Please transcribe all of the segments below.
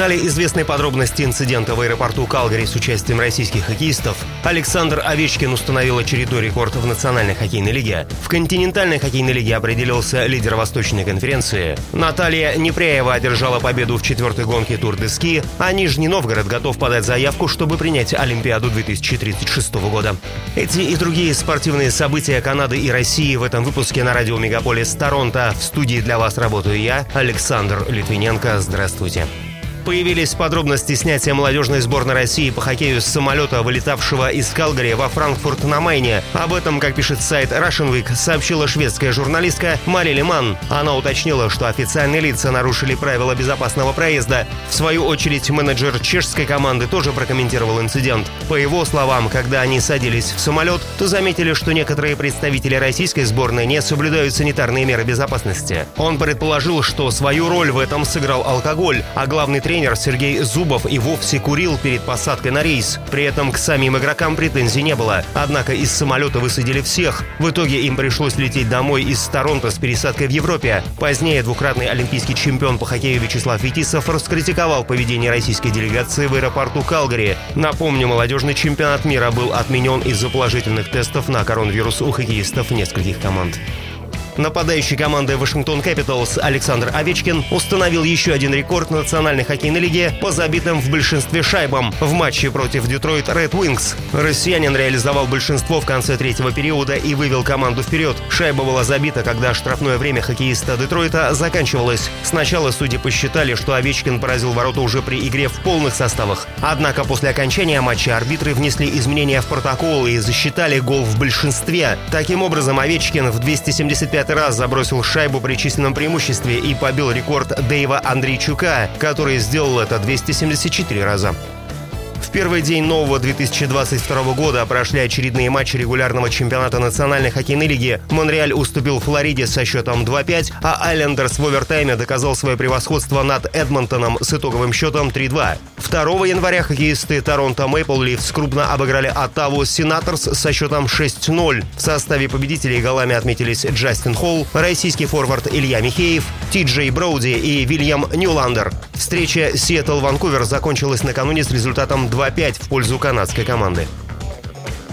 Стали известны подробности инцидента в аэропорту Калгари с участием российских хоккеистов. Александр Овечкин установил очередной рекорд в Национальной хоккейной лиге. В континентальной хоккейной лиге определился лидер Восточной конференции. Наталья Непряева одержала победу в четвертой гонке Тур де Ски, а Нижний Новгород готов подать заявку, чтобы принять Олимпиаду 2036 года. Эти и другие спортивные события Канады и России в этом выпуске на радио Мегаполис Торонто. В студии для вас работаю я, Александр Литвиненко. Здравствуйте. Появились подробности снятия молодежной сборной России по хоккею с самолета, вылетавшего из Калгари во Франкфурт на Майне. Об этом, как пишет сайт Russian Week, сообщила шведская журналистка Мари Лиман. Она уточнила, что официальные лица нарушили правила безопасного проезда. В свою очередь, менеджер чешской команды тоже прокомментировал инцидент. По его словам, когда они садились в самолет, то заметили, что некоторые представители российской сборной не соблюдают санитарные меры безопасности. Он предположил, что свою роль в этом сыграл алкоголь, а главный тренер Сергей Зубов и вовсе курил перед посадкой на рейс. При этом к самим игрокам претензий не было. Однако из самолета высадили всех. В итоге им пришлось лететь домой из Торонто с пересадкой в Европе. Позднее двукратный олимпийский чемпион по хоккею Вячеслав Витисов раскритиковал поведение российской делегации в аэропорту Калгари. Напомню, молодежный чемпионат мира был отменен из-за положительных тестов на коронавирус у хоккеистов нескольких команд. Нападающий команды Вашингтон Капиталс Александр Овечкин установил еще один рекорд национальной хоккейной лиги по забитым в большинстве шайбам в матче против Детройт Ред Уинкс. Россиянин реализовал большинство в конце третьего периода и вывел команду вперед. Шайба была забита, когда штрафное время хоккеиста Детройта заканчивалось. Сначала судьи посчитали, что Овечкин поразил ворота уже при игре в полных составах. Однако после окончания матча арбитры внесли изменения в протокол и засчитали гол в большинстве. Таким образом, Овечкин в 275 пятый раз забросил шайбу при численном преимуществе и побил рекорд Дэйва Андрейчука, который сделал это 274 раза. Первый день нового 2022 года прошли очередные матчи регулярного чемпионата Национальной хоккейной лиги. Монреаль уступил Флориде со счетом 2-5, а Айлендерс в овертайме доказал свое превосходство над Эдмонтоном с итоговым счетом 3-2. 2 января хоккеисты Торонто Мэйпл Ливс крупно обыграли Оттаву Сенаторс со счетом 6-0. В составе победителей голами отметились Джастин Холл, российский форвард Илья Михеев, Ти Джей Броуди и Вильям Нюландер. Встреча Сиэтл-Ванкувер закончилась накануне с результатом 2-5 в пользу канадской команды.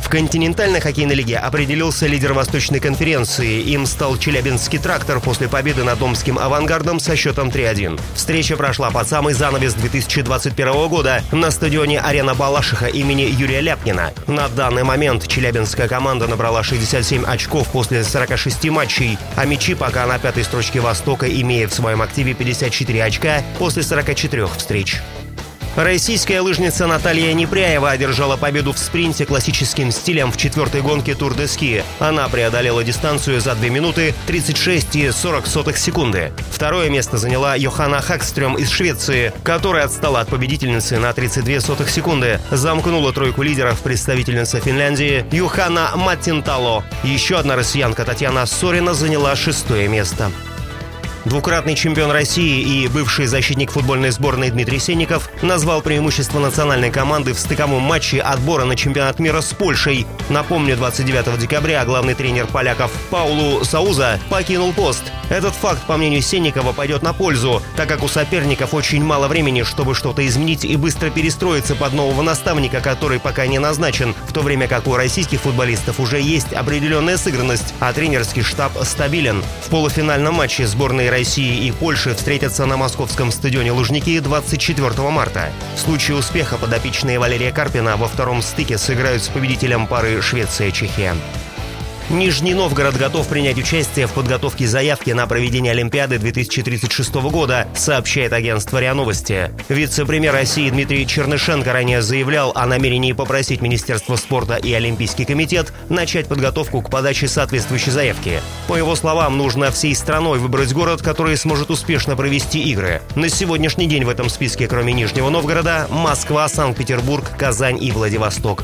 В континентальной хоккейной лиге определился лидер Восточной конференции. Им стал Челябинский трактор после победы над Омским авангардом со счетом 3-1. Встреча прошла под самый занавес 2021 года на стадионе «Арена Балашиха» имени Юрия Ляпкина. На данный момент челябинская команда набрала 67 очков после 46 матчей, омичи пока на пятой строчке Востока имеет в своем активе 54 очка после 44 встреч. Российская лыжница Наталья Непряева одержала победу в спринте классическим стилем в четвертой гонке Тур де Ски. Она преодолела дистанцию за 2 минуты 36 и 40 сотых секунды. Второе место заняла Йоханна Хакстрем из Швеции, которая отстала от победительницы на 32 сотых секунды. Замкнула тройку лидеров представительница Финляндии Юхана Маттинтало. Еще одна россиянка Татьяна Сорина заняла шестое место. Двукратный чемпион России и бывший защитник футбольной сборной Дмитрий Сенников назвал преимущество национальной команды в стыковом матче отбора на чемпионат мира с Польшей. Напомню, 29 декабря главный тренер поляков Паулу Сауза покинул пост. Этот факт, по мнению Сенникова, пойдет на пользу, так как у соперников очень мало времени, чтобы что-то изменить и быстро перестроиться под нового наставника, который пока не назначен, в то время как у российских футболистов уже есть определенная сыгранность, а тренерский штаб стабилен. В полуфинальном матче сборные России и Польши встретятся на московском стадионе Лужники 24 марта. В случае успеха подопечные Валерия Карпина во втором стыке сыграют с победителем пары Швеция-Чехия. Нижний Новгород готов принять участие в подготовке заявки на проведение Олимпиады 2036 года, сообщает агентство РИА Новости. Вице-премьер России Дмитрий Чернышенко ранее заявлял о намерении попросить Министерство спорта и Олимпийский комитет начать подготовку к подаче соответствующей заявки. По его словам, нужно всей страной выбрать город, который сможет успешно провести игры. На сегодняшний день в этом списке, кроме Нижнего Новгорода, Москва, Санкт-Петербург, Казань и Владивосток.